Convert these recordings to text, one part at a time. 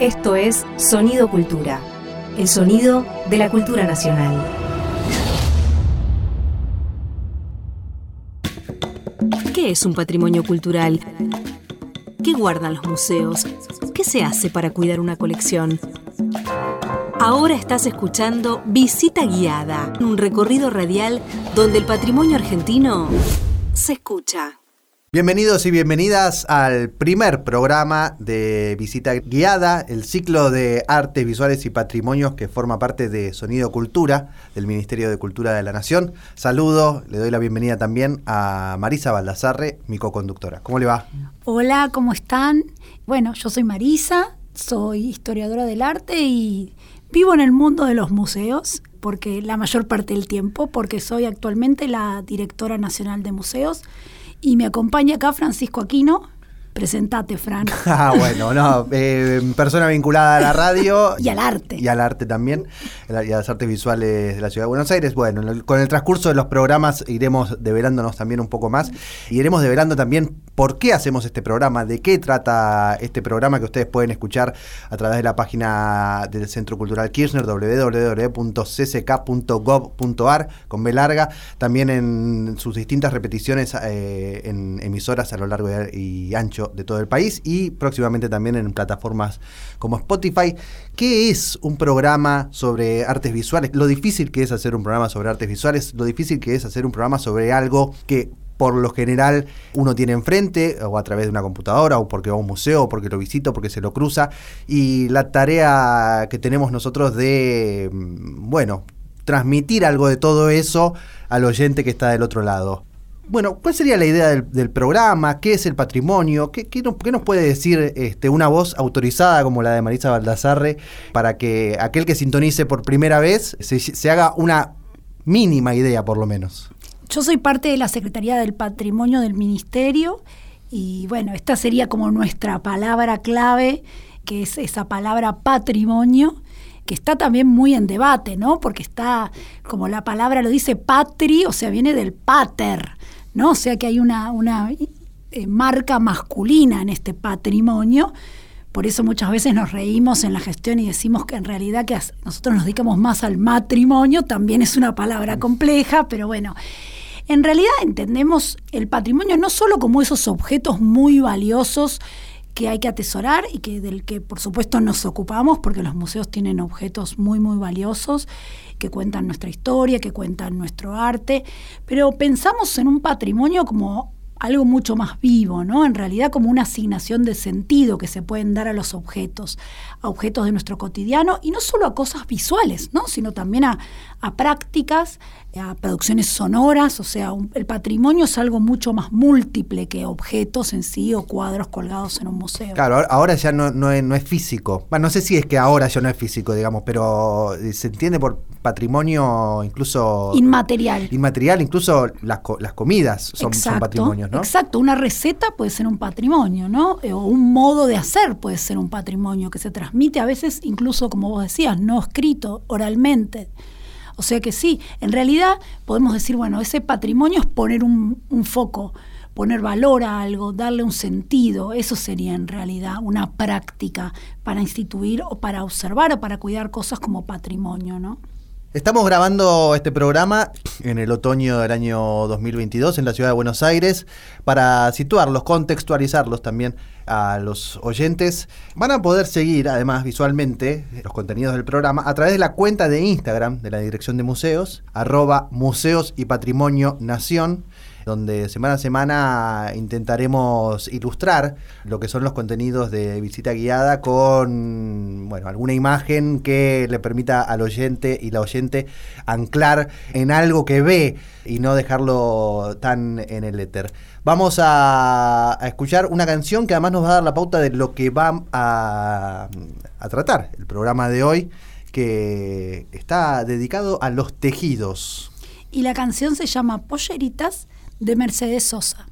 Esto es Sonido Cultura, el sonido de la cultura nacional. ¿Qué es un patrimonio cultural? ¿Qué guardan los museos? ¿Qué se hace para cuidar una colección? Ahora estás escuchando Visita Guiada, un recorrido radial donde el patrimonio argentino se escucha. Bienvenidos y bienvenidas al primer programa de Visita Guiada, el ciclo de artes visuales y patrimonios que forma parte de Sonido Cultura del Ministerio de Cultura de la Nación. Saludo, le doy la bienvenida también a Marisa Baldassarre, mi co-conductora. ¿Cómo le va? Hola, ¿cómo están? Bueno, yo soy Marisa, soy historiadora del arte y vivo en el mundo de los museos porque la mayor parte del tiempo, porque soy actualmente la directora nacional de museos y me acompaña acá Francisco Aquino. Presentate, Fran. Ah, bueno, no, eh, persona vinculada a la radio. y al arte. Y al arte también, y a las artes visuales de la Ciudad de Buenos Aires. Bueno, con el transcurso de los programas iremos develándonos también un poco más. Y iremos develando también por qué hacemos este programa, de qué trata este programa que ustedes pueden escuchar a través de la página del Centro Cultural Kirchner, www.cck.gov.ar, con B larga. También en sus distintas repeticiones eh, en emisoras a lo largo y ancho de todo el país y próximamente también en plataformas como Spotify. ¿Qué es un programa sobre artes visuales? Lo difícil que es hacer un programa sobre artes visuales, lo difícil que es hacer un programa sobre algo que por lo general uno tiene enfrente, o a través de una computadora, o porque va a un museo, o porque lo visita, o porque se lo cruza. Y la tarea que tenemos nosotros de, mm, bueno, transmitir algo de todo eso al oyente que está del otro lado. Bueno, ¿cuál sería la idea del, programa? ¿Qué es el patrimonio? ¿Qué, nos, puede decir este, una voz autorizada como la de Marisa Baldassarre para que aquel que sintonice por primera vez se, haga una mínima idea, por lo menos? Yo soy parte de la Secretaría del Patrimonio del Ministerio y bueno, esta sería como nuestra palabra clave, que es esa palabra patrimonio que está también muy en debate, ¿no? Porque está, como la palabra lo dice, patri, o sea, viene del pater, ¿no? O sea que hay una, una eh, marca masculina en este patrimonio. Por eso muchas veces nos reímos en la gestión y decimos que en realidad que nosotros nos dedicamos más al matrimonio, también es una palabra compleja, pero bueno, en realidad entendemos el patrimonio no solo como esos objetos muy valiosos que hay que atesorar y que del que por supuesto nos ocupamos porque los museos tienen objetos muy muy valiosos que cuentan nuestra historia, que cuentan nuestro arte, pero pensamos en un patrimonio como algo mucho más vivo, ¿no? En realidad como una asignación de sentido que se pueden dar a los objetos, a objetos de nuestro cotidiano y no solo a cosas visuales, ¿no? Sino también a, prácticas, a producciones sonoras, o sea, el patrimonio es algo mucho más múltiple que objetos en sí o cuadros colgados en un museo. Claro, ahora ya no, no, es, no es físico. Bueno, no sé si es que ahora ya no es físico, digamos, pero se entiende por patrimonio incluso... Inmaterial. Inmaterial, incluso las, las comidas son, son, Exacto, una receta puede ser un patrimonio, ¿no? Eh, o un modo de hacer puede ser un patrimonio que se transmite a veces incluso, como vos decías, no escrito, oralmente. O sea que sí, en realidad podemos decir, bueno, ese patrimonio es poner un foco, poner valor a algo, darle un sentido, eso sería en realidad una práctica para instituir o para observar o para cuidar cosas como patrimonio, ¿no? Estamos grabando este programa en el otoño del año 2022 en la ciudad de Buenos Aires para situarlos, contextualizarlos también a los oyentes. Van a poder seguir además visualmente los contenidos del programa a través de la cuenta de Instagram de la Dirección de Museos, arroba Museos y Patrimonio Nación donde semana a semana intentaremos ilustrar lo que son los contenidos de visita guiada con bueno, alguna imagen que le permita al oyente y la oyente anclar en algo que ve y no dejarlo tan en el éter. Vamos a, escuchar una canción que además nos va a dar la pauta de lo que va a, a tratar el programa de hoy, que está dedicado a los tejidos. Y la canción se llama Polleritas de Mercedes Sosa.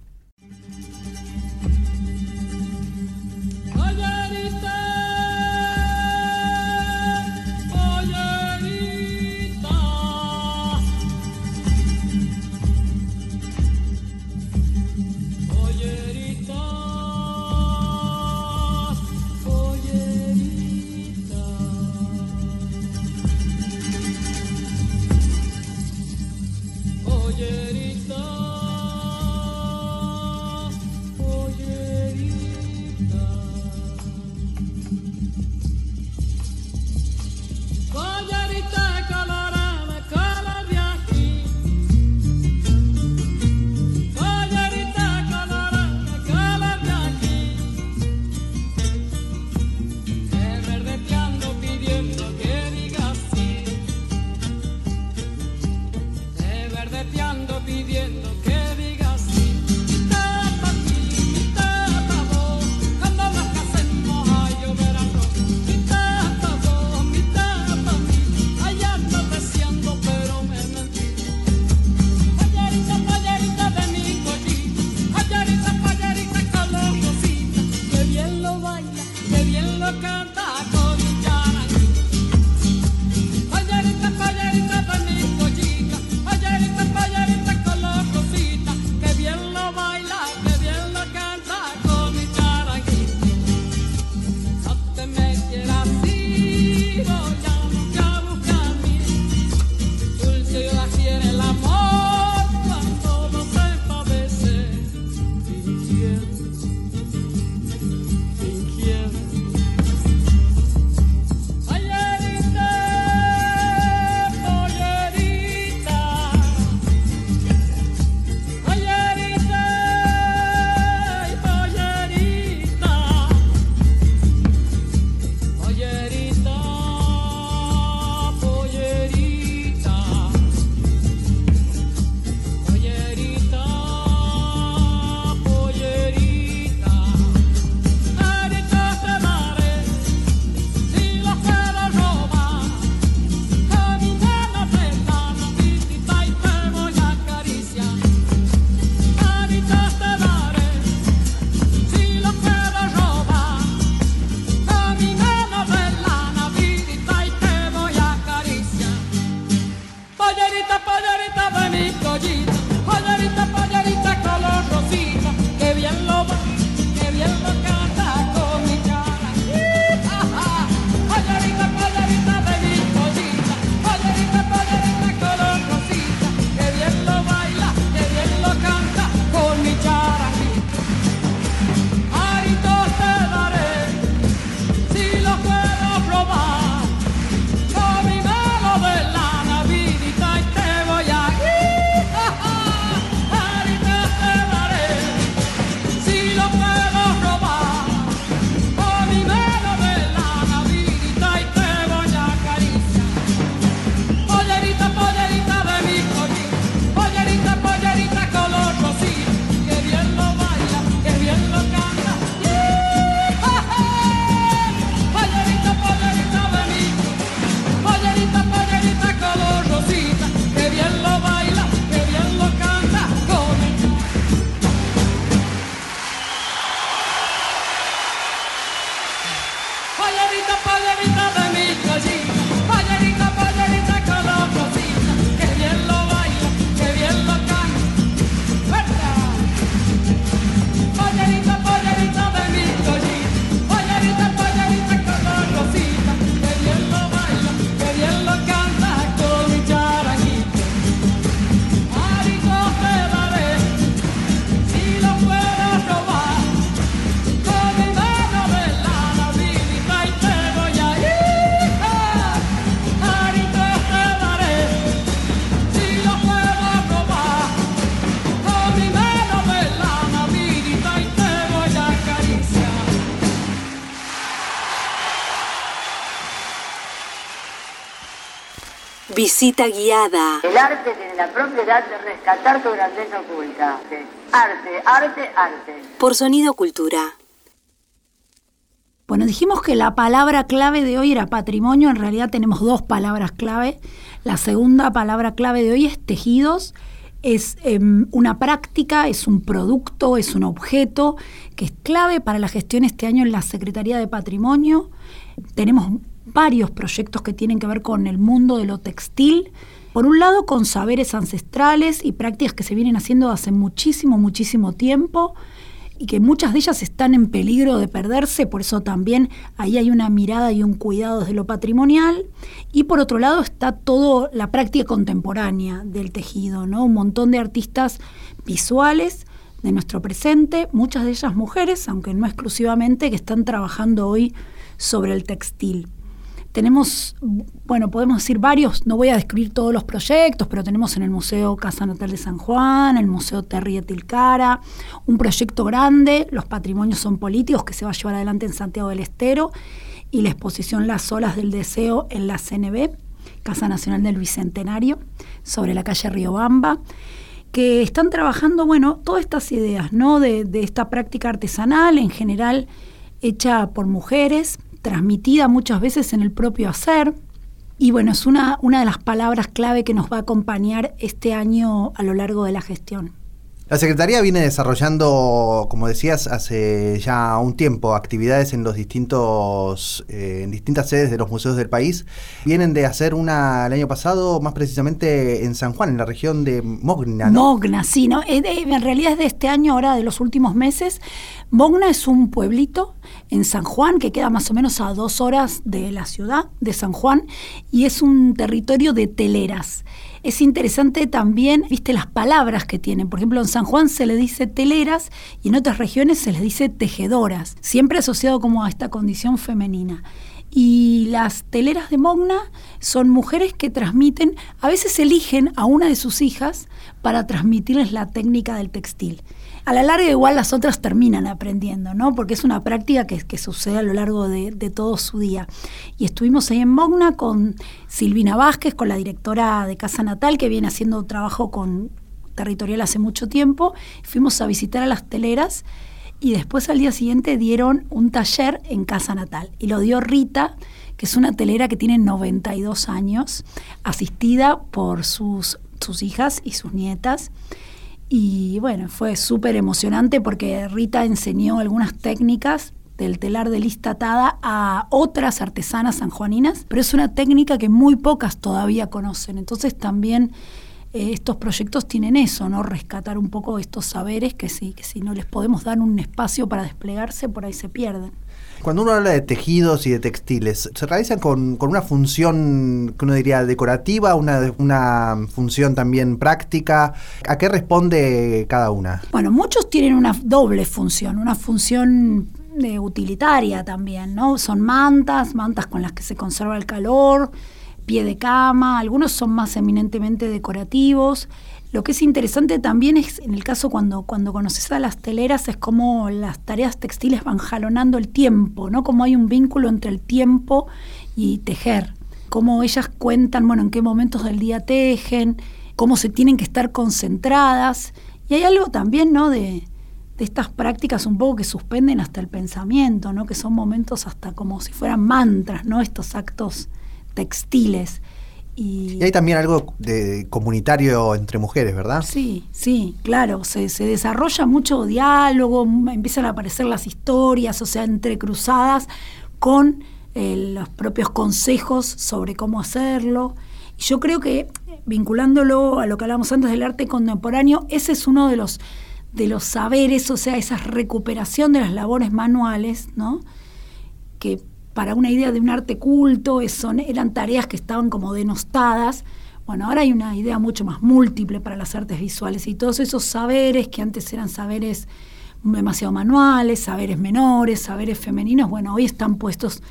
Visita guiada. El arte tiene la propiedad de rescatar tu grandeza oculta. Arte, arte, arte. Por Sonido Cultura. Bueno, dijimos que la palabra clave de hoy era patrimonio, en realidad tenemos dos palabras clave. La segunda palabra clave de hoy es tejidos, es em, una práctica, es un producto, es un objeto que es clave para la gestión este año en la Secretaría de Patrimonio. Tenemos varios proyectos que tienen que ver con el mundo de lo textil. Por un lado, con saberes ancestrales y prácticas que se vienen haciendo hace muchísimo, muchísimo tiempo y que muchas de ellas están en peligro de perderse, por eso también ahí hay una mirada y un cuidado desde lo patrimonial. Y por otro lado está toda la práctica contemporánea del tejido, ¿no? Un montón de artistas visuales de nuestro presente, muchas de ellas mujeres, aunque no exclusivamente, que están trabajando hoy sobre el textil. Tenemos, bueno, podemos decir varios, no voy a describir todos los proyectos, pero tenemos en el Museo Casa Natal de San Juan, el Museo Terry de Tilcara, un proyecto grande, Los Patrimonios son Políticos, que se va a llevar adelante en Santiago del Estero, y la exposición Las Olas del Deseo en la CNB, Casa Nacional del Bicentenario, sobre la calle Riobamba que están trabajando, bueno, todas estas ideas, ¿no? De, de esta práctica artesanal en general hecha por mujeres, transmitida muchas veces en el propio hacer. Y bueno, es una, una de las palabras clave que nos va a acompañar este año a lo largo de la gestión. La Secretaría viene desarrollando, como decías, hace ya un tiempo actividades en los distintos, eh, en distintas sedes de los museos del país. Vienen de hacer una el año pasado, más precisamente en San Juan, en la región de Mogna. ¿no? Mogna, sí, ¿no? en realidad es de este año, ahora de los últimos meses. Mogna es un pueblito en San Juan que queda más o menos a dos horas de la ciudad de San Juan y es un territorio de teleras. Es interesante también, viste, las palabras que tienen. Por ejemplo, en San Juan se le dice teleras y en otras regiones se les dice tejedoras, siempre asociado como a esta condición femenina. Y las teleras de Mogna son mujeres que transmiten, a veces eligen a una de sus hijas para transmitirles la técnica del textil a la larga igual las otras terminan aprendiendo, ¿no? Porque es una práctica que, que sucede a lo largo de, todo su día. Y estuvimos ahí en Mogna con Silvina Vázquez, con la directora de Casa Natal, que viene haciendo trabajo con territorial hace mucho tiempo. Fuimos a visitar a las teleras y después al día siguiente dieron un taller en Casa Natal. Y lo dio Rita, que es una telera que tiene 92 años, asistida por sus, sus hijas y sus nietas. Y bueno, fue súper emocionante porque Rita enseñó algunas técnicas del telar de lista atada a otras artesanas sanjuaninas, pero es una técnica que muy pocas todavía conocen. Entonces también eh, estos proyectos tienen eso, ¿no? Rescatar un poco estos saberes que sí, que si no les podemos dar un espacio para desplegarse, por ahí se pierden. Cuando uno habla de tejidos y de textiles, ¿se realizan con, una función que uno diría decorativa, una, una función también práctica? ¿A qué responde cada una? Bueno, muchos tienen una doble función, una función de utilitaria también, ¿no? Son mantas, mantas con las que se conserva el calor, pie de cama, algunos son más eminentemente decorativos. Lo que es interesante también es, en el caso cuando, cuando conoces a las teleras, es como las tareas textiles van jalonando el tiempo, ¿no? Como hay un vínculo entre el tiempo y tejer. Cómo ellas cuentan, bueno, en qué momentos del día tejen, cómo se tienen que estar concentradas. Y hay algo también, ¿no? De, de estas prácticas un poco que suspenden hasta el pensamiento, ¿no? Que son momentos hasta como si fueran mantras, ¿no? Estos actos textiles. Y, hay también algo de comunitario entre mujeres, ¿verdad? Sí, sí, claro. Se, se, desarrolla mucho diálogo, empiezan a aparecer las historias, o sea, entrecruzadas con eh, los propios consejos sobre cómo hacerlo. yo creo que, vinculándolo a lo que hablamos antes del arte contemporáneo, ese es uno de los, de los saberes, o sea, esa recuperación de las labores manuales, ¿no? Que para una idea de un arte culto, eran tareas que estaban como denostadas. Bueno, ahora hay una idea mucho más múltiple para las artes visuales y todos esos saberes que antes eran saberes demasiado manuales, saberes menores, saberes femeninos, bueno, hoy están puestos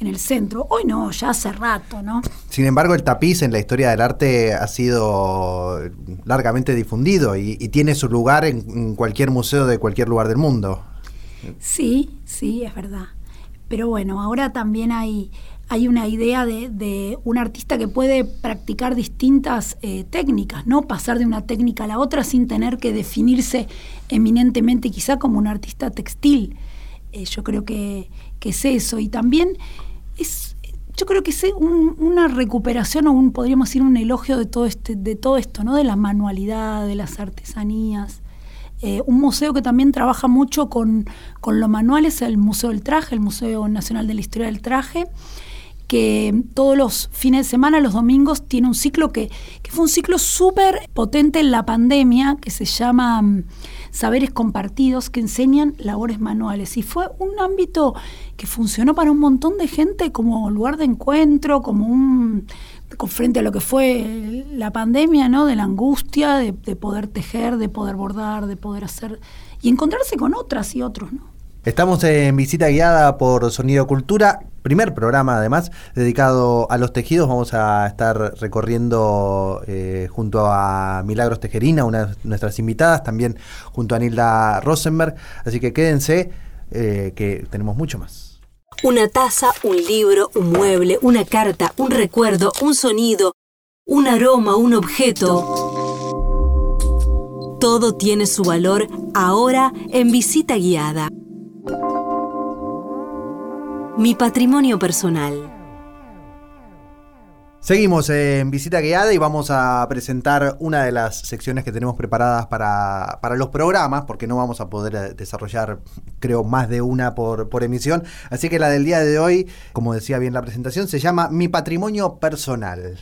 en el centro. Hoy no, ya hace rato, ¿no? Sin embargo, el tapiz en la historia del arte ha sido largamente difundido y, tiene su lugar en cualquier museo de cualquier lugar del mundo. Sí, sí, es verdad. Pero bueno, ahora también hay, hay una idea de, un artista que puede practicar distintas eh, técnicas, ¿no? Pasar de una técnica a la otra sin tener que definirse eminentemente quizá como un artista textil. Eh, yo creo que, es eso. Y también es, yo creo que es una recuperación o un, podríamos decir, un elogio de todo, este, de todo esto, ¿no? De la manualidad, de las artesanías. Eh, un museo que también trabaja mucho con, con lo manual es el Museo del Traje, el Museo Nacional de la Historia del Traje que todos los fines de semana, los domingos, tiene un ciclo que, fue un ciclo súper potente en la pandemia, que se llama mm, Saberes Compartidos, que enseñan labores manuales. Y fue un ámbito que funcionó para un montón de gente como lugar de encuentro, como un frente a lo que fue la pandemia, ¿no? De la angustia, de, de poder tejer, de poder bordar, de poder hacer y encontrarse con otras y otros, ¿no? Estamos en visita guiada por Sonido Cultura, primer programa además dedicado a los tejidos. Vamos a estar recorriendo eh, junto a Milagros Tejerina, una de nuestras invitadas, también junto a Nilda Rosenberg. Así que quédense, eh, que tenemos mucho más. Una taza, un libro, un mueble, una carta, un recuerdo, un sonido, un aroma, un objeto. Todo tiene su valor ahora en visita guiada. Mi patrimonio personal. Seguimos en visita guiada y vamos a presentar una de las secciones que tenemos preparadas para, los programas, porque no vamos a poder eh, desarrollar, creo, más de una por, por emisión. Así que la del día de hoy, como decía bien la presentación, se llama Mi patrimonio personal.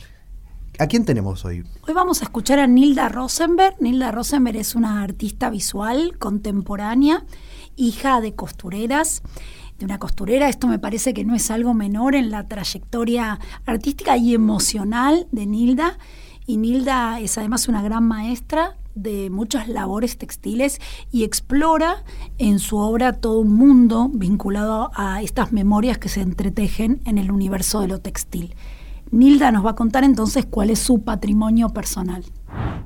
¿A quién tenemos hoy? Hoy vamos a escuchar a Nilda Rosenberg. Nilda Rosenberg es una artista visual contemporánea, hija de costureras de una costurera. Esto me parece que no es algo menor en la trayectoria artística y emocional de Nilda. Y Nilda es además una gran maestra de muchas labores textiles y explora en su obra todo un mundo vinculado a estas memorias que se entretejen en el universo de lo textil. Nilda nos va a contar entonces cuál es su patrimonio personal.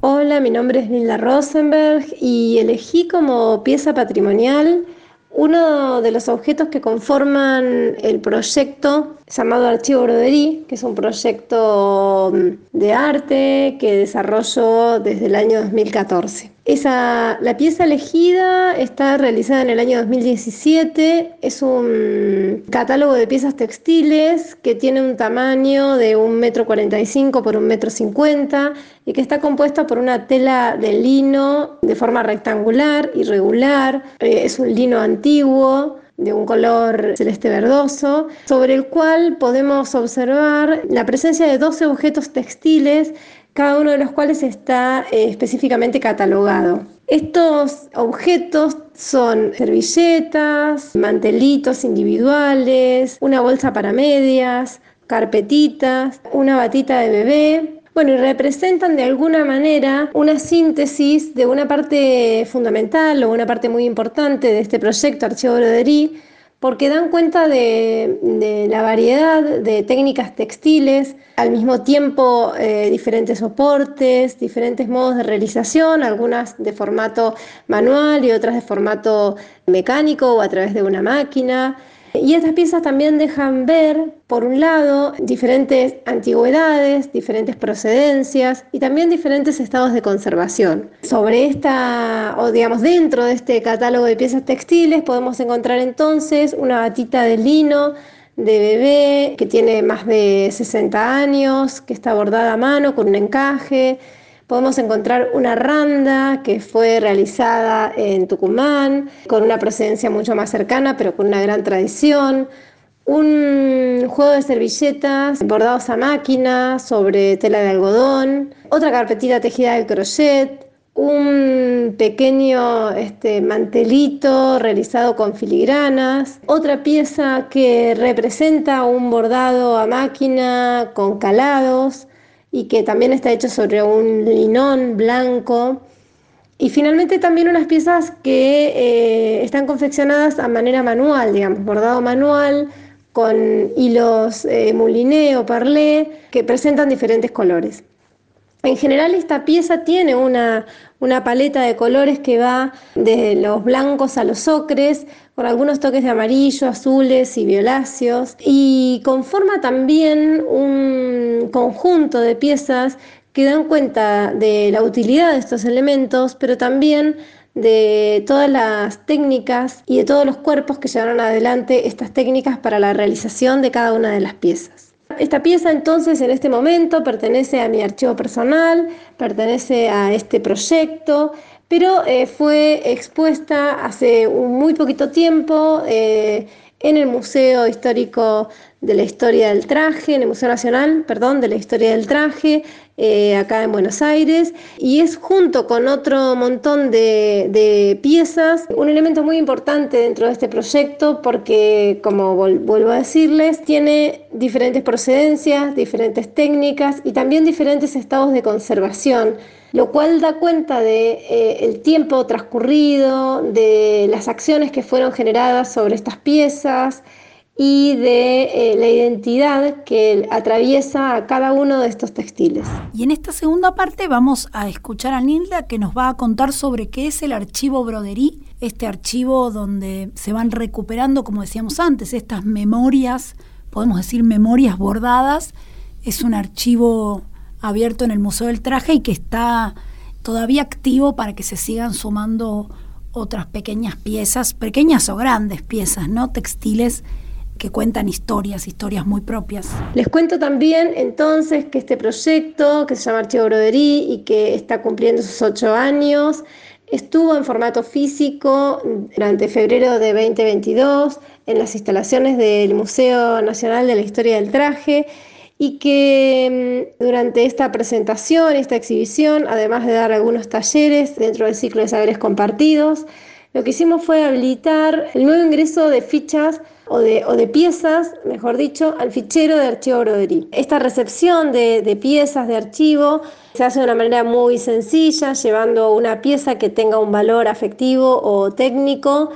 Hola, mi nombre es Nilda Rosenberg y elegí como pieza patrimonial uno de los objetos que conforman el proyecto llamado Archivo Broderí, que es un proyecto mm, de arte que desarrollo desde el año 2014. Esa, la pieza elegida está realizada en el año 2017, es un catálogo de piezas textiles que tiene un tamaño de un metro 45 por un metro 50 y que está compuesta por una tela de lino de forma rectangular, irregular, eh, es un lino antiguo, de un color celeste verdoso, sobre el cual podemos observar la presencia de 12 objetos textiles, cada uno de los cuales está eh, específicamente catalogado. Estos objetos son servilletas, mantelitos individuales, una bolsa para medias, carpetitas, una batita de bebé, bueno, y representan de alguna manera una síntesis de una parte fundamental o una parte muy importante de este proyecto Archivo Broderí, porque dan cuenta de, la variedad de técnicas textiles, al mismo tiempo eh, diferentes soportes, diferentes modos de realización, algunas de formato manual y otras de formato mecánico o a través de una máquina. Y estas piezas también dejan ver, por un lado, diferentes antigüedades, diferentes procedencias y también diferentes estados de conservación. Sobre esta, o digamos dentro de este catálogo de piezas textiles, podemos encontrar entonces una batita de lino de bebé que tiene más de 60 años, que está bordada a mano con un encaje, podemos encontrar una randa que fue realizada en Tucumán, con una procedencia mucho más cercana, pero con una gran tradición. Un juego de servilletas bordados a máquina sobre tela de algodón, otra carpetita tejida de crochet, un pequeño este, mantelito realizado con filigranas, otra pieza que representa un bordado a máquina con calados, y que también está hecho sobre un linón blanco. Y finalmente también unas piezas que eh, están confeccionadas a manera manual, digamos, bordado manual, con hilos eh, mouliné o parlé, que presentan diferentes colores. En general esta pieza tiene una, una paleta de colores que va de los blancos a los ocres, con algunos toques de amarillo, azules y violáceos, y conforma también un conjunto de piezas que dan cuenta de la utilidad de estos elementos, pero también de todas las técnicas y de todos los cuerpos que llevaron adelante estas técnicas para la realización de cada una de las piezas. Esta pieza entonces en este momento pertenece a mi archivo personal, pertenece a este proyecto, pero eh, fue expuesta hace un muy poquito tiempo eh, en el Museo Histórico de la Historia del Traje, en el Museo Nacional, perdón, de la Historia del Traje, eh, acá en Buenos Aires, y es junto con otro montón de, piezas un elemento muy importante dentro de este proyecto porque, como vuelvo a decirles, tiene diferentes procedencias, diferentes técnicas y también diferentes estados de conservación lo cual da cuenta de eh, el tiempo transcurrido, de las acciones que fueron generadas sobre estas piezas, y de eh, la identidad que atraviesa cada uno de estos textiles. Y en esta segunda parte vamos a escuchar a Nilda que nos va a contar sobre qué es el archivo Broderí, este archivo donde se van recuperando, como decíamos antes, estas memorias, podemos decir memorias bordadas. Es un archivo abierto en el Museo del Traje y que está todavía activo para que se sigan sumando otras pequeñas piezas, pequeñas o grandes piezas, ¿no? Textiles que cuentan historias, historias muy propias. Les cuento también entonces que este proyecto, que se llama Archivo Broderí y que está cumpliendo sus ocho años, estuvo en formato físico durante febrero de 2022 en las instalaciones del Museo Nacional de la Historia del Traje y que mm, durante esta presentación, esta exhibición, además de dar algunos talleres dentro del ciclo de saberes compartidos, lo que hicimos fue habilitar el nuevo ingreso de fichas o de, piezas, mejor dicho, al fichero de archivo Broderí. Esta recepción de, piezas de archivo se hace de una manera muy sencilla, llevando una pieza que tenga un valor afectivo o técnico,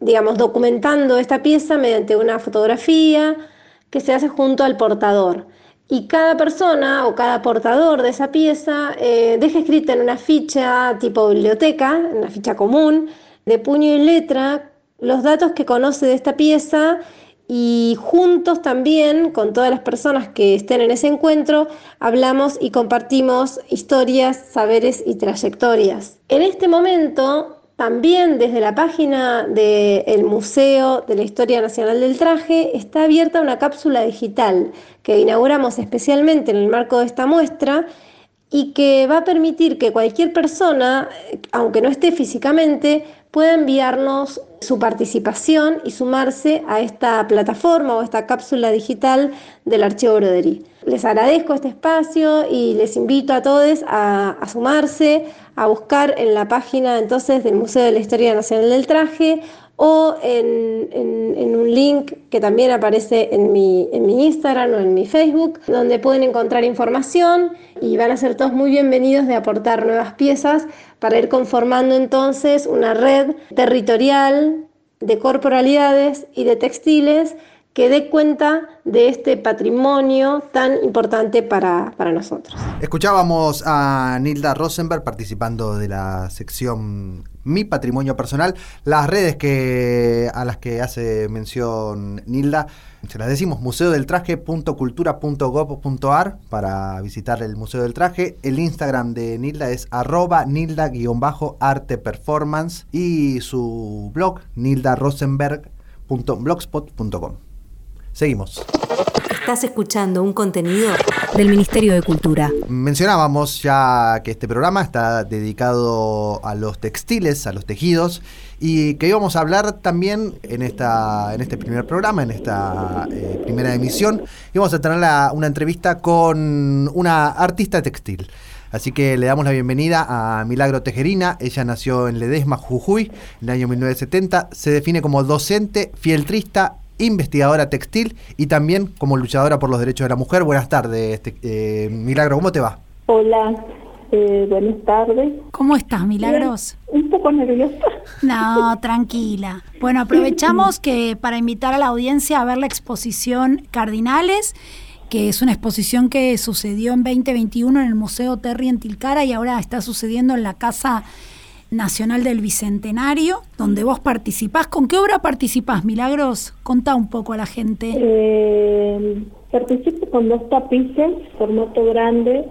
digamos, documentando esta pieza mediante una fotografía que se hace junto al portador. Y cada persona o cada portador de esa pieza eh, deja escrita en una ficha tipo biblioteca, en una ficha común, de puño y letra, los datos que conoce de esta pieza y juntos también con todas las personas que estén en ese encuentro hablamos y compartimos historias, saberes y trayectorias. En este momento, también desde la página del Museo de la Historia Nacional del Traje está abierta una cápsula digital que inauguramos especialmente en el marco de esta muestra y que va a permitir que cualquier persona, aunque no esté físicamente, pueda enviarnos su participación y sumarse a esta plataforma o esta cápsula digital del Archivo Broderí. Les agradezco este espacio y les invito a todos a, sumarse, a buscar en la página entonces del Museo de la Historia Nacional del Traje o en, un link que también aparece en mi, en mi Instagram o en mi Facebook, donde pueden encontrar información y van a ser todos muy bienvenidos de aportar nuevas piezas para ir conformando entonces una red territorial de corporalidades y de textiles que dé cuenta de este patrimonio tan importante para, para, nosotros. Escuchábamos a Nilda Rosenberg participando de la sección Mi Patrimonio Personal, las redes que, a las que hace mención Nilda se las decimos, museodeltraje.cultura.gov.ar para visitar el Museo del Traje. El Instagram de Nilda es arroba nilda-arte performance y su blog nildarosenberg.blogspot.com. Seguimos. Estás escuchando un contenido del Ministerio de Cultura. Mencionábamos ya que este programa está dedicado a los textiles, a los tejidos, y que íbamos a hablar también en, esta, en este primer programa, en esta eh, primera emisión, íbamos a tener una entrevista con una artista textil. Así que le damos la bienvenida a Milagro Tejerina. Ella nació en Ledesma, Jujuy, en el año 1970. Se define como docente, fieltrista investigadora textil y también como luchadora por los derechos de la mujer. Buenas tardes, este, eh, Milagro, ¿cómo te va? Hola, eh, buenas tardes. ¿Cómo estás, Milagros? un poco nerviosa. No, tranquila. Bueno, aprovechamos que para invitar a la audiencia a ver la exposición Cardinales que es una exposición que sucedió en 2021 en el Museo Terry en Tilcara y ahora está sucediendo en la Casa Nacional del Bicentenario, donde vos participás. ¿Con qué obra participás, Milagros? Contá un poco a la gente. Eh, participo con dos tapices, formato grande,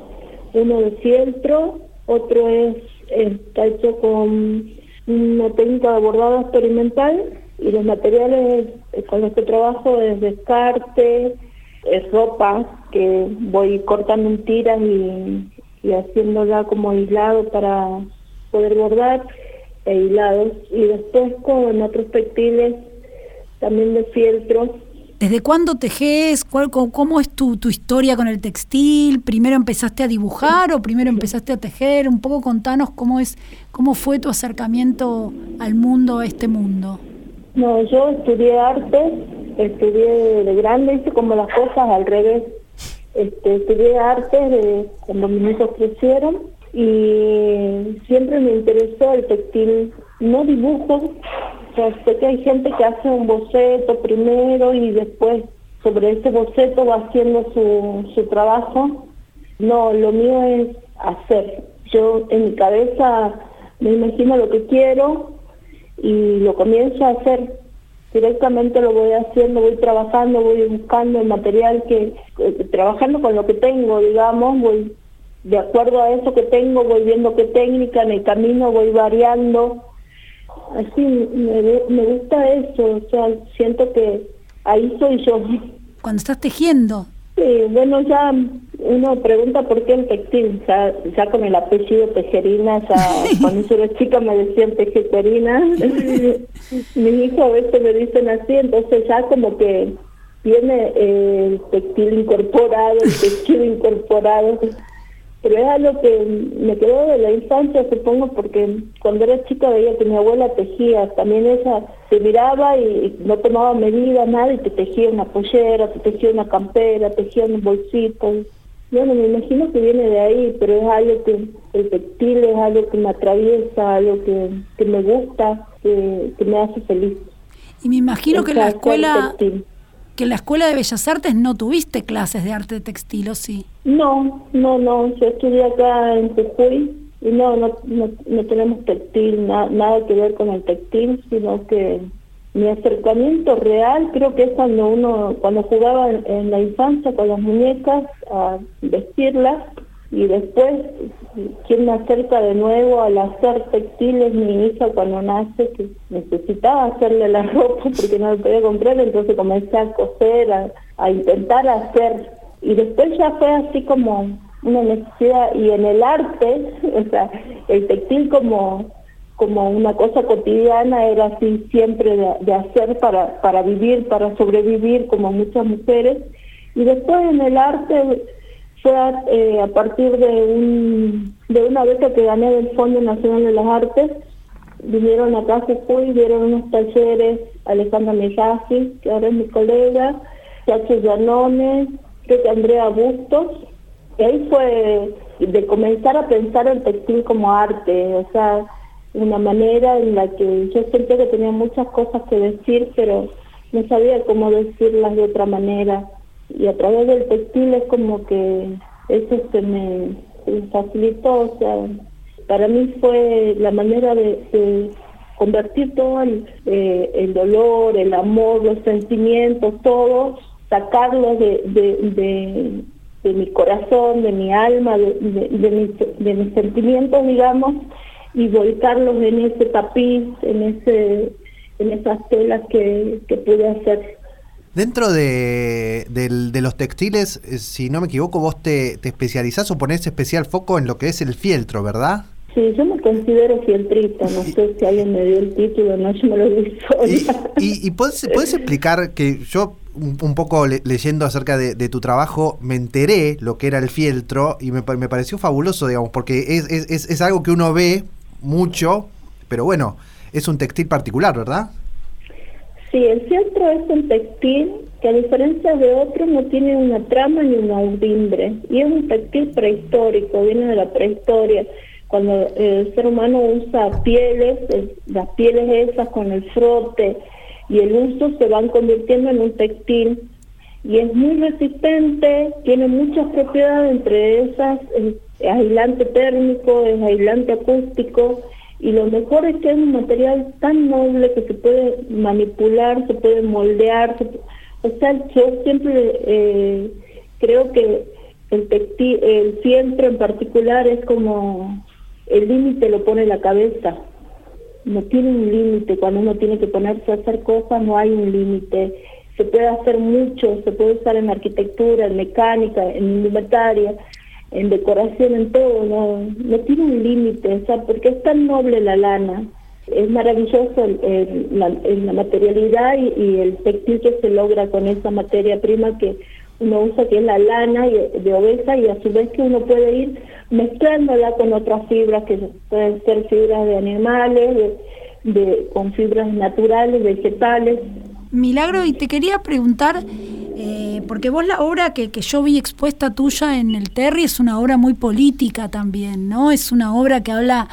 uno de fieltro, otro es está hecho con una técnica de bordado experimental y los materiales con los que trabajo es descarte, es ropa que voy cortando en tiras y, y haciéndola como aislado para poder bordar e hilados y después con otros textiles también de fieltro ¿Desde cuándo tejes? ¿Cuál, ¿Cómo es tu, tu historia con el textil? ¿Primero empezaste a dibujar o primero empezaste a tejer? Un poco contanos cómo es, cómo fue tu acercamiento al mundo, a este mundo. No, yo estudié arte, estudié de grande, hice como las cosas al revés. Este, estudié arte de, cuando mis hijos crecieron y siempre me interesó el textil, no dibujo, sé que hay gente que hace un boceto primero y después sobre ese boceto va haciendo su, su trabajo. No, lo mío es hacer. Yo en mi cabeza me imagino lo que quiero y lo comienzo a hacer. Directamente lo voy haciendo, voy trabajando, voy buscando el material que, eh, trabajando con lo que tengo, digamos, voy de acuerdo a eso que tengo, voy viendo qué técnica, en el camino voy variando así me, me gusta eso, o sea, siento que ahí soy yo. Cuando estás tejiendo. Sí, bueno, ya uno pregunta por qué el textil, ya, ya con el apellido Tejerina, ya cuando yo era chica me decían Tejeterina, mis hijos a veces me dicen así, entonces ya como que tiene el textil incorporado, el tejido incorporado pero es algo que me quedó de la infancia, supongo, porque cuando era chica veía que mi abuela tejía, también ella se miraba y no tomaba medidas, nada, y te tejía una pollera, te tejía una campera, tejía unos bolsitos. Bueno, me imagino que viene de ahí, pero es algo que, el textil es algo que me atraviesa, algo que, que me gusta, que, que me hace feliz. Y me imagino que la escuela que en la Escuela de Bellas Artes no tuviste clases de arte textil, ¿o sí? No, no, no. Yo estudié acá en Jujuy y no, no, no, tenemos textil, nada que ver con el textil, sino que mi acercamiento real creo que es cuando uno, cuando jugaba en la infancia con las muñecas a vestirlas y después quien me acerca de nuevo al hacer textiles mi hija cuando nace que necesitaba hacerle la ropa porque no lo podía comprar entonces comencé a coser a, intentar hacer. Y después ya fue así como una necesidad. Y en el arte o sea el textil como como una cosa cotidiana era así siempre de, de hacer para para vivir para sobrevivir como muchas mujeres. Y después en el arte fue eh, a, partir de, un, de una beca que gané del Fondo Nacional de las Artes. Vinieron acá a Jujuy, dieron unos talleres, Alejandra Mejasi, que ahora es mi colega, Chacho Llanones, creo que Andrea Bustos. Y ahí fue de comenzar a pensar el textil como arte, o sea, una manera en la que yo sentía que tenía muchas cosas que decir, pero no sabía cómo decirlas de otra manera y a través del textil es como que eso se me, facilitó, o sea, para mí fue la manera de, convertir todo el, eh, el, dolor, el amor, los sentimientos, todos, sacarlos de, de, de, mi corazón, de mi alma, de, de, mis, de mis sentimientos, digamos, y volcarlos en ese tapiz, en ese en esas telas que, que pude hacer. Dentro de, los textiles, eh, si no me equivoco, vos te, te especializás o ponés especial foco en lo que es el fieltro, ¿verdad? Sí, yo me considero fieltrista, no sé si alguien me dio el título, no, yo me lo di ¿Y, y, puedes, explicar que yo, un, poco leyendo acerca de, tu trabajo, me enteré lo que era el fieltro y me, me pareció fabuloso, digamos, porque es, es, es algo que uno ve mucho, pero bueno, es un textil particular, ¿verdad? Sí, el fieltro es un textil que a diferencia de otros no tiene una trama ni un audimbre. Y es un textil prehistórico, viene de la prehistoria, cuando el ser humano usa pieles, las pieles esas con el frote y el uso se van convirtiendo en un textil. Y es muy resistente, tiene muchas propiedades, entre esas es aislante térmico, es aislante acústico y lo mejor es que es un material tan noble que se puede manipular, se puede moldear, o sea, yo siempre eh, creo que el, textil, el fieltro en particular es como el límite lo pone la cabeza, no tiene un límite, cuando uno tiene que ponerse a hacer cosas no hay un límite, se puede hacer mucho, se puede usar en arquitectura, en mecánica, en indumentaria, en decoración, en todo, no, no tiene un límite, o sea, porque es tan noble la lana, es maravilloso el, la, materialidad y, el textil que se logra con esa materia prima que uno usa, que es la lana de oveja, y a su vez que uno puede ir mezclándola con otras fibras, que pueden ser fibras de animales, de, con fibras naturales, vegetales. Milagro, y te quería preguntar, eh, porque vos la obra que, que, yo vi expuesta tuya en el Terry es una obra muy política también, ¿no? Es una obra que habla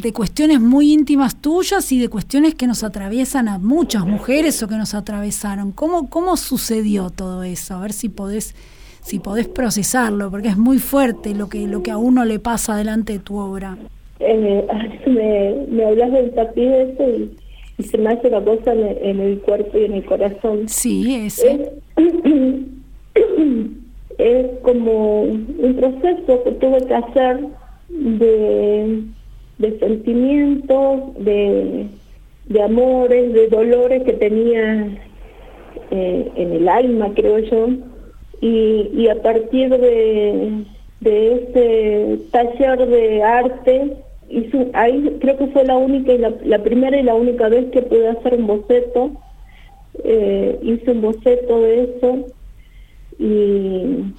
de cuestiones muy íntimas tuyas y de cuestiones que nos atraviesan a muchas mujeres o que nos atravesaron. ¿Cómo, cómo sucedió todo eso? A ver si podés, si podés procesarlo, porque es muy fuerte lo que, lo que a uno le pasa delante de tu obra. Eh, me, me hablas del tapiz y y se me hace la cosa en el, cuerpo y en el corazón. Sí, ese. Es, como un proceso que tuve que hacer de, de sentimientos, de, de amores, de dolores que tenía eh, en el alma, creo yo. Y, y a partir de, de ese taller de arte, ahí creo que fue la única y la, primera y la única vez que pude hacer un boceto. Eh, hice un boceto de eso y,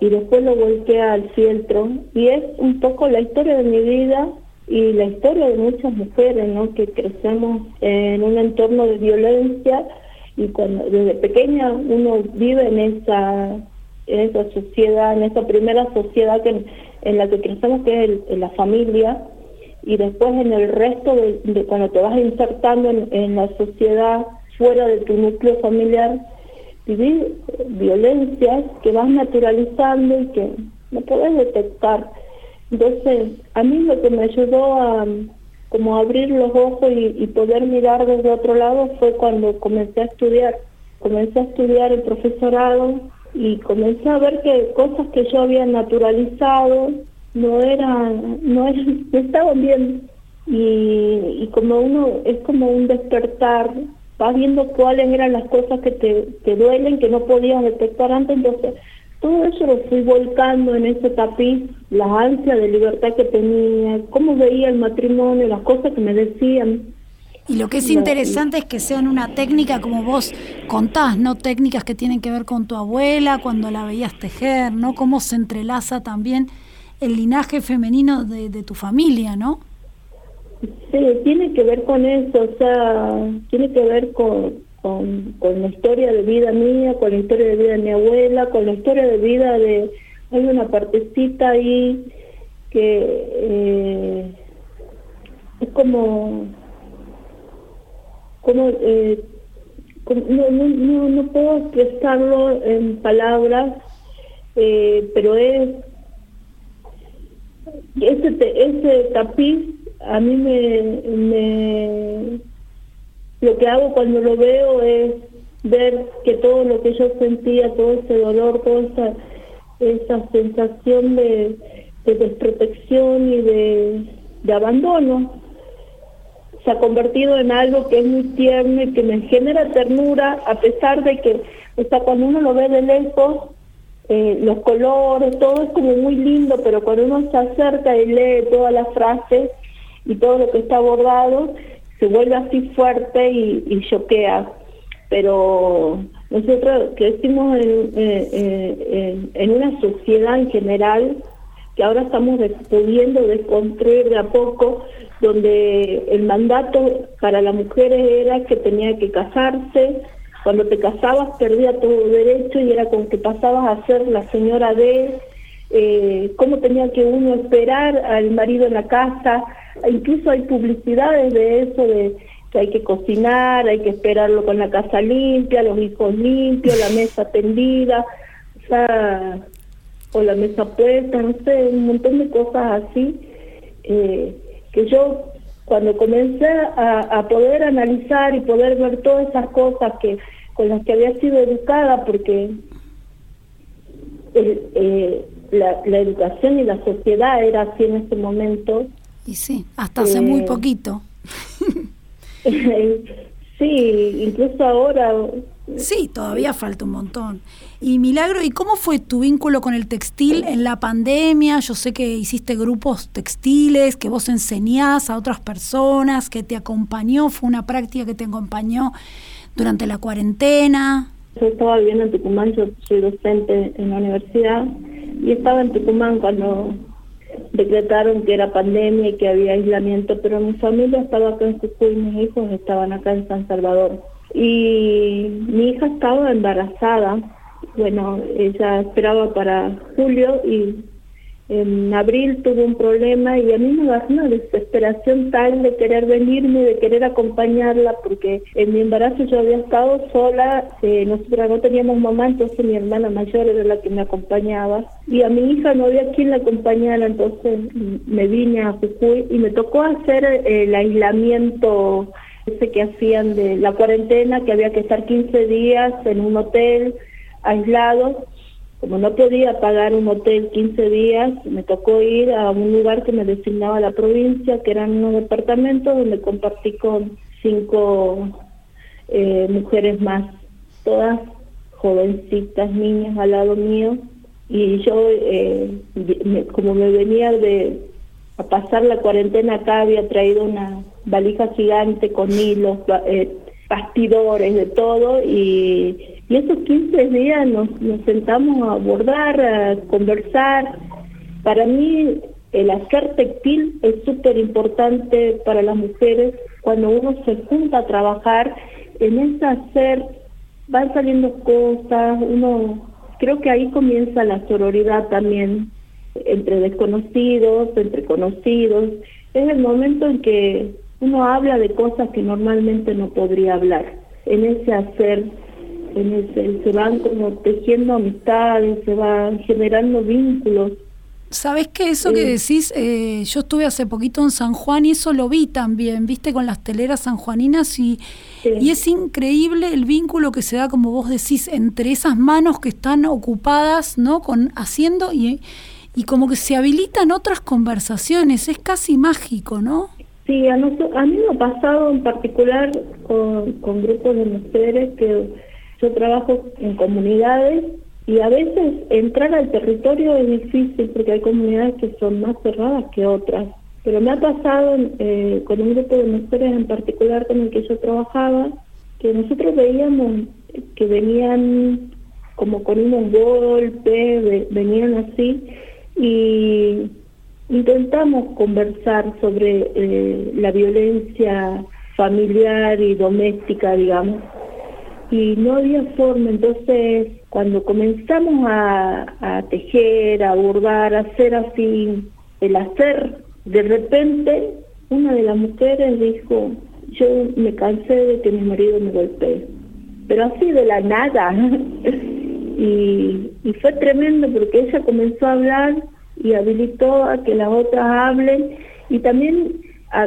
y después lo volteé al fieltro. Y es un poco la historia de mi vida y la historia de muchas mujeres, ¿no? Que crecemos en un entorno de violencia y cuando desde pequeña uno vive en esa en esa sociedad, en esa primera sociedad que en la que crecemos, que es la familia, y después en el resto de, cuando te vas insertando en, la sociedad fuera de tu núcleo familiar, vivir violencias que vas naturalizando y que no puedes detectar. Entonces, a mí lo que me ayudó a como abrir los ojos y, y poder mirar desde otro lado fue cuando comencé a estudiar. Comencé a estudiar el profesorado y comencé a ver que cosas que yo había naturalizado no eran, no, estaban bien. Y, como uno, es como un despertar, vas viendo cuáles eran las cosas que te, te duelen, que no podías detectar antes, entonces todo eso lo fui volcando en ese tapiz, las ansias de libertad que tenía, cómo veía el matrimonio, las cosas que me decían. Y lo que es interesante es que sean una técnica como vos contás, ¿no? Técnicas que tienen que ver con tu abuela, cuando la veías tejer, ¿no? Cómo se entrelaza también el linaje femenino de, tu familia, ¿no? Sí, tiene que ver con eso, o sea, tiene que ver con, con, la historia de vida mía, con la historia de vida de mi abuela, con la historia de vida de... Hay una partecita ahí que eh, es como como, eh, no, no, no, puedo expresarlo en palabras, eh, pero es ese, ese tapiz a mí me, me lo que hago cuando lo veo es ver que todo lo que yo sentía, todo ese dolor, toda esa, esa sensación de, de desprotección y de, de abandono, se ha convertido en algo que es muy tierno y que me genera ternura, a pesar de que, o cuando uno lo ve de lejos, eh, los colores, todo es como muy lindo, pero cuando uno se acerca y lee todas las frases y todo lo que está abordado, se vuelve así fuerte y, choquea. Pero nosotros crecimos en, eh, eh, en una sociedad en general que ahora estamos pudiendo desconstruir de a poco, donde el mandato para las mujeres era que tenía que casarse, cuando te casabas perdía todo derecho y era como que pasabas a ser la señora de, eh, cómo tenía que uno esperar al marido en la casa, incluso hay publicidades de eso, de que hay que cocinar, hay que esperarlo con la casa limpia, los hijos limpios, la mesa tendida, o sea, o la mesa puesta, no sé, un montón de cosas así. Eh, que yo cuando comencé a, poder analizar y poder ver todas esas cosas que con las que había sido educada, porque eh, la, educación y la sociedad era así en ese momento. Y sí, hasta hace muy eh, poquito. sí, incluso ahora. Sí, todavía falta un montón. Y Milagro, ¿y cómo fue tu vínculo con el textil en la pandemia? Yo sé que hiciste grupos textiles, que vos enseñás a otras personas, que te acompañó, fue una práctica que te acompañó durante la cuarentena. Yo estaba viviendo en Tucumán, yo soy docente en la universidad y estaba en Tucumán cuando decretaron que era pandemia y que había aislamiento, pero mi familia estaba acá en Jujuy mis hijos estaban acá en San Salvador. Y mi hija estaba embarazada bueno, ella esperaba para julio y en abril tuvo un problema y a mí me da una desesperación tal de querer venirme, de querer acompañarla, porque en mi embarazo yo había estado sola, eh, nosotros no teníamos mamá, entonces mi hermana mayor era la que me acompañaba y a mi hija no había quien la acompañara, entonces me vine a Jujuy y me tocó hacer el aislamiento ese que hacían de la cuarentena, que había que estar 15 días en un hotel aislado. Como no podía pagar un hotel 15 días, me tocó ir a un lugar que me designaba la provincia, que eran unos departamentos donde compartí con cinco eh, mujeres más, todas jovencitas, niñas al lado mío. Y yo, eh, como me venía de a pasar la cuarentena acá, había traído una valija gigante con hilos, eh, bastidores, de todo, y y esos 15 días nos, sentamos a abordar, a conversar. Para mí el hacer textil es súper importante para las mujeres. Cuando uno se junta a trabajar, en ese hacer van saliendo cosas, uno creo que ahí comienza la sororidad también entre desconocidos, entre conocidos. Es el momento en que uno habla de cosas que normalmente no podría hablar. En ese hacer se van como tejiendo amistades, se van generando vínculos. Sabes que eso que decís, eh, yo estuve hace poquito en San Juan y eso lo vi también, viste, con las teleras sanjuaninas y, y es increíble el vínculo que se da, como vos decís, entre esas manos que están ocupadas, ¿no? Con haciendo y, y como que se habilitan otras conversaciones, es casi mágico, ¿no? Sí, a, a mí me ha pasado en particular con, con grupos de mujeres que yo trabajo en comunidades y a veces entrar al territorio es difícil porque hay comunidades que son más cerradas que otras. Pero me ha pasado eh, con un grupo de mujeres en particular con el que yo trabajaba, que nosotros veíamos que venían como con unos golpes, venían así, y intentamos conversar sobre eh, la violencia familiar y doméstica, digamos y no había forma. Entonces, cuando comenzamos a, tejer, a bordar, a hacer así, el hacer, de repente una de las mujeres dijo, yo me cansé de que mi marido me golpee, pero así de la nada. y, y fue tremendo porque ella comenzó a hablar y habilitó a que las otras hablen y también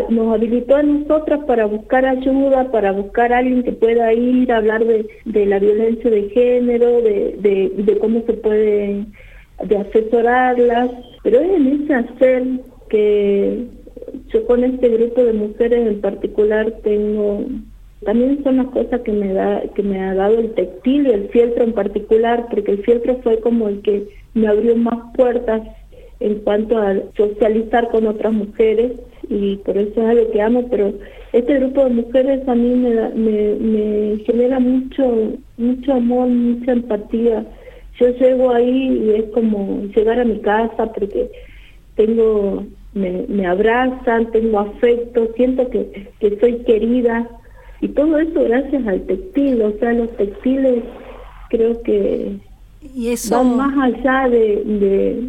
nos habilitó a nosotras para buscar ayuda, para buscar a alguien que pueda ir a hablar de, la violencia de género, de, de, de, cómo se puede de asesorarlas, pero es en ese hacer que yo con este grupo de mujeres en particular tengo también son las cosas que me da que me ha dado el textil y el fieltro en particular porque el fieltro fue como el que me abrió más puertas en cuanto a socializar con otras mujeres y por eso es algo que amo, pero este grupo de mujeres a mí me, me, genera mucho, mucho amor, mucha empatía. Yo llego ahí y es como llegar a mi casa porque tengo, me, me abrazan, tengo afecto, siento que, que soy querida y todo eso gracias al textil, o sea, los textiles creo que y eso... Van más allá de,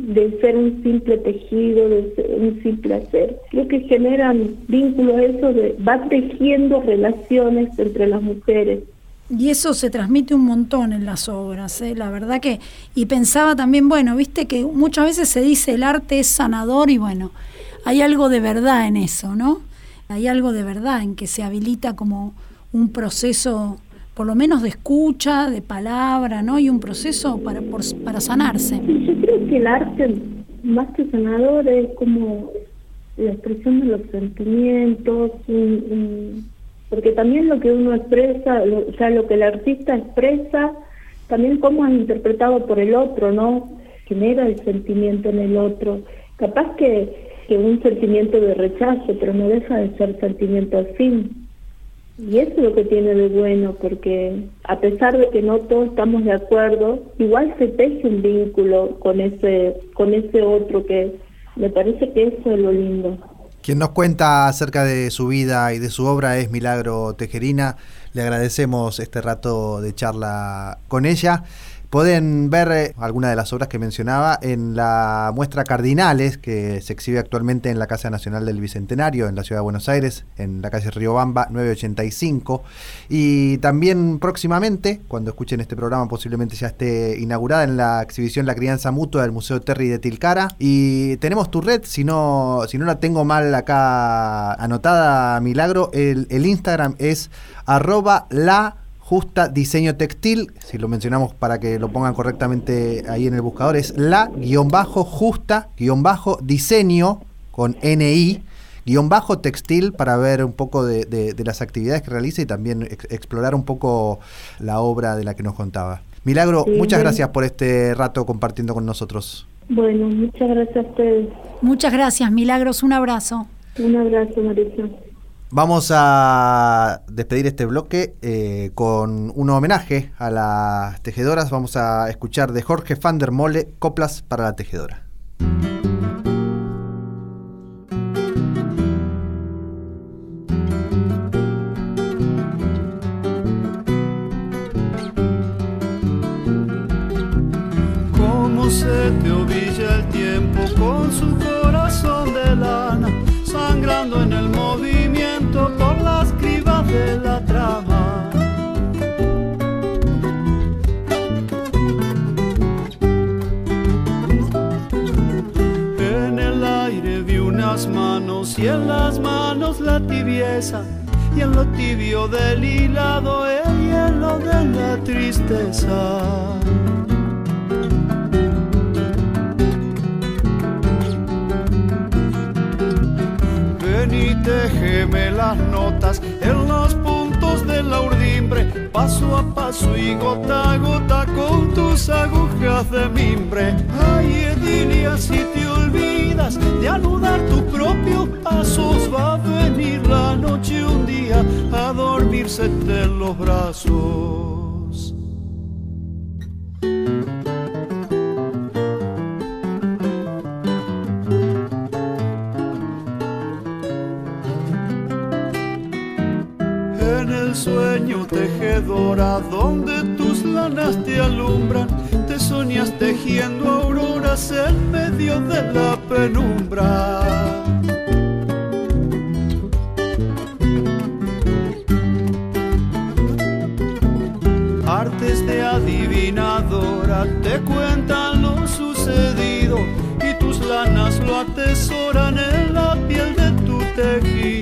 de, ser un simple tejido, de ser un simple hacer. Creo que generan vínculos, eso de, va tejiendo relaciones entre las mujeres. Y eso se transmite un montón en las obras, ¿eh? la verdad que, y pensaba también, bueno, viste que muchas veces se dice el arte es sanador y bueno, hay algo de verdad en eso, ¿no? Hay algo de verdad en que se habilita como un proceso, por lo menos de escucha, de palabra, ¿no? Y un proceso para, para sanarse. yo creo que el arte, más que sanador, es como la expresión de los sentimientos, porque también lo que uno expresa, o sea, lo que el artista expresa, también cómo es interpretado por el otro, ¿no? Genera el sentimiento en el otro. Capaz que, que un sentimiento de rechazo, pero no deja de ser sentimiento al fin. Y eso es lo que tiene de bueno, porque a pesar de que no todos estamos de acuerdo, igual se teje un vínculo con ese, con ese otro que me parece que eso es lo lindo. Quien nos cuenta acerca de su vida y de su obra es Milagro Tejerina. Le agradecemos este rato de charla con ella. Pueden ver eh, algunas de las obras que mencionaba en la muestra Cardinales, que se exhibe actualmente en la Casa Nacional del Bicentenario, en la Ciudad de Buenos Aires, en la calle Riobamba 985. Y también próximamente, cuando escuchen este programa, posiblemente ya esté inaugurada en la exhibición La Crianza Mutua del Museo Terry de Tilcara. Y tenemos tu red, si no, si no la tengo mal acá anotada, Milagro, el, el Instagram es arroba la Justa Diseño Textil, si lo mencionamos para que lo pongan correctamente ahí en el buscador, es la guion bajo justa guion bajo diseño con NI guion bajo textil para ver un poco de, las actividades que realiza y también explorar un poco la obra de la que nos contaba. Milagro, muchas gracias por este rato compartiendo con nosotros. Bueno, muchas gracias a ustedes. Muchas gracias, Milagros, un abrazo. Un abrazo, Mauricio. Vamos a despedir este bloque eh, con un homenaje a las tejedoras. Vamos a escuchar de Jorge van der Mole, Coplas para la Tejedora. Auroras en medio de la penumbra. Artes de adivinadora te cuentan lo sucedido y tus lanas lo atesoran en la piel de tu tejido.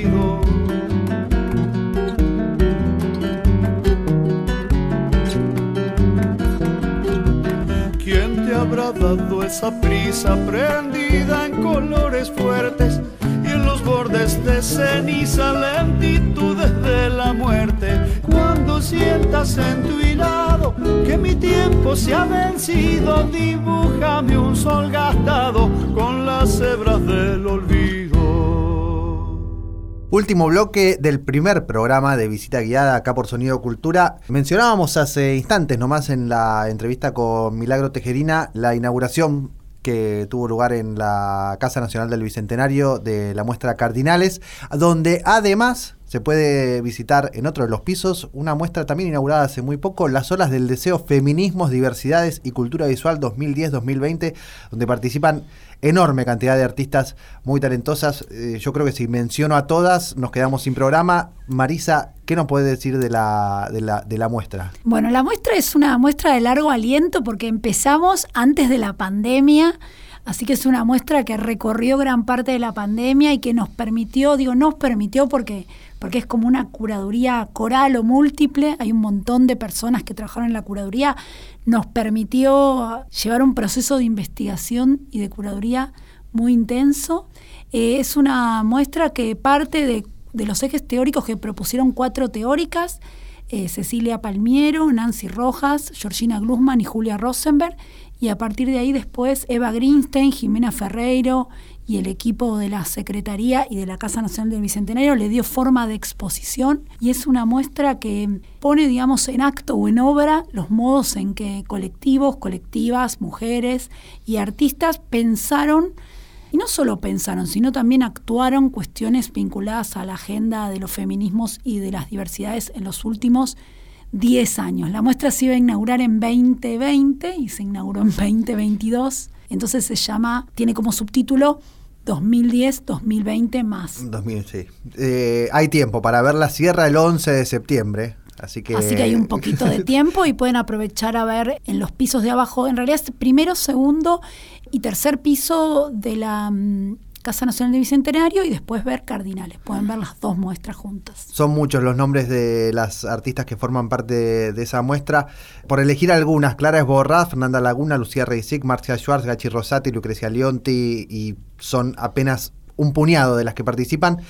Esa prisa prendida en colores fuertes y en los bordes de ceniza lentitudes de la muerte. Cuando sientas en tu hilado que mi tiempo se ha vencido, dibújame un sol gastado con las hebras del olvido. Último bloque del primer programa de visita guiada acá por Sonido Cultura. Mencionábamos hace instantes nomás en la entrevista con Milagro Tejerina la inauguración que tuvo lugar en la Casa Nacional del Bicentenario de la muestra Cardinales, donde además se puede visitar en otro de los pisos una muestra también inaugurada hace muy poco, Las olas del deseo, feminismos, diversidades y cultura visual 2010-2020, donde participan enorme cantidad de artistas muy talentosas. Eh, yo creo que si menciono a todas, nos quedamos sin programa. Marisa, ¿qué nos puede decir de la, de la, de la muestra? Bueno, la muestra es una muestra de largo aliento porque empezamos antes de la pandemia Así que es una muestra que recorrió gran parte de la pandemia y que nos permitió, digo, nos permitió porque, porque es como una curaduría coral o múltiple, hay un montón de personas que trabajaron en la curaduría, nos permitió llevar un proceso de investigación y de curaduría muy intenso. Eh, es una muestra que parte de, de los ejes teóricos que propusieron cuatro teóricas, eh, Cecilia Palmiero, Nancy Rojas, Georgina Glusman y Julia Rosenberg, y a partir de ahí después Eva Greenstein, Jimena Ferreiro y el equipo de la Secretaría y de la Casa Nacional del Bicentenario le dio forma de exposición y es una muestra que pone, digamos, en acto o en obra los modos en que colectivos, colectivas, mujeres y artistas pensaron y no solo pensaron, sino también actuaron cuestiones vinculadas a la agenda de los feminismos y de las diversidades en los últimos 10 años. La muestra se iba a inaugurar en 2020 y se inauguró en 2022. Entonces se llama, tiene como subtítulo 2010-2020 más. 2000, sí. Eh, hay tiempo para ver la sierra el 11 de septiembre. Así que... Así que hay un poquito de tiempo y pueden aprovechar a ver en los pisos de abajo, en realidad es primero, segundo y tercer piso de la mm, Casa Nacional de Bicentenario y después ver Cardinales. Pueden ver las dos muestras juntas. Son muchos los nombres de las artistas que forman parte de, esa muestra. Por elegir algunas, Clara Esborraz, Fernanda Laguna, Lucía Reisic, Marcia Schwartz, Gachi Rosati, Lucrecia Leonti y son apenas un puñado de las que participan.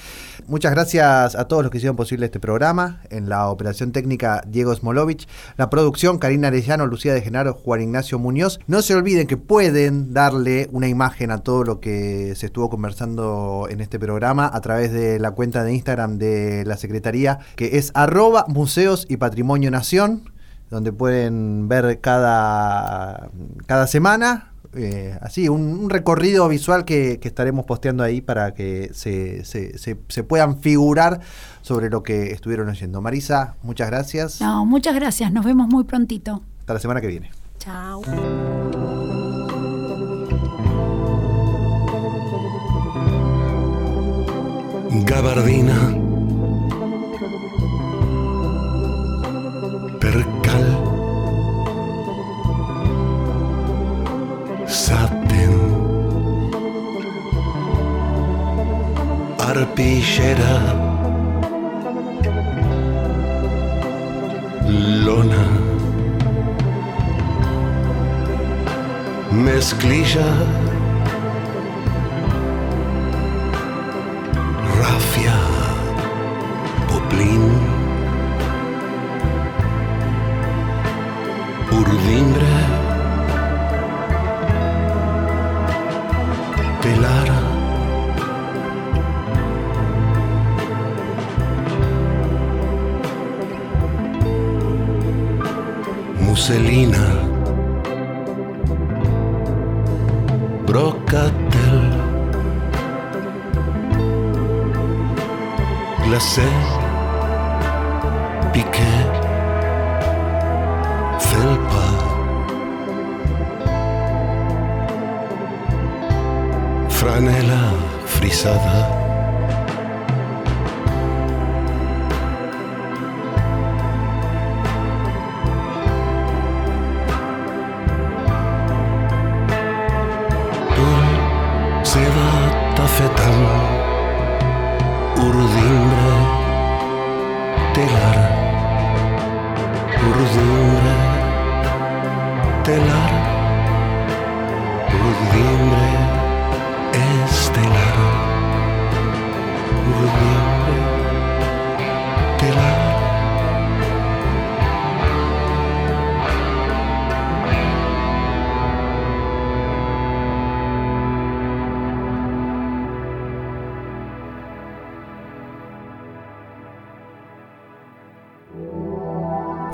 Muchas gracias a todos los que hicieron posible este programa. En la operación técnica, Diego Smolovich. La producción, Karina Arellano, Lucía de Genaro, Juan Ignacio Muñoz. No se olviden que pueden darle una imagen a todo lo que se estuvo conversando en este programa a través de la cuenta de Instagram de la Secretaría, que es arroba museos y patrimonio nación donde pueden ver cada, cada semana eh, así, un, recorrido visual que, estaremos posteando ahí para que se, se, puedan figurar sobre lo que estuvieron oyendo. Marisa, muchas gracias. No, muchas gracias. Nos vemos muy prontito. Hasta la semana que viene. Chao. Gabardina. sappind arpixera. Lona. Mesclija ràfia. Poblin ordindre Muselina, brocatel, glacé, piqué, felpa. franela frisada.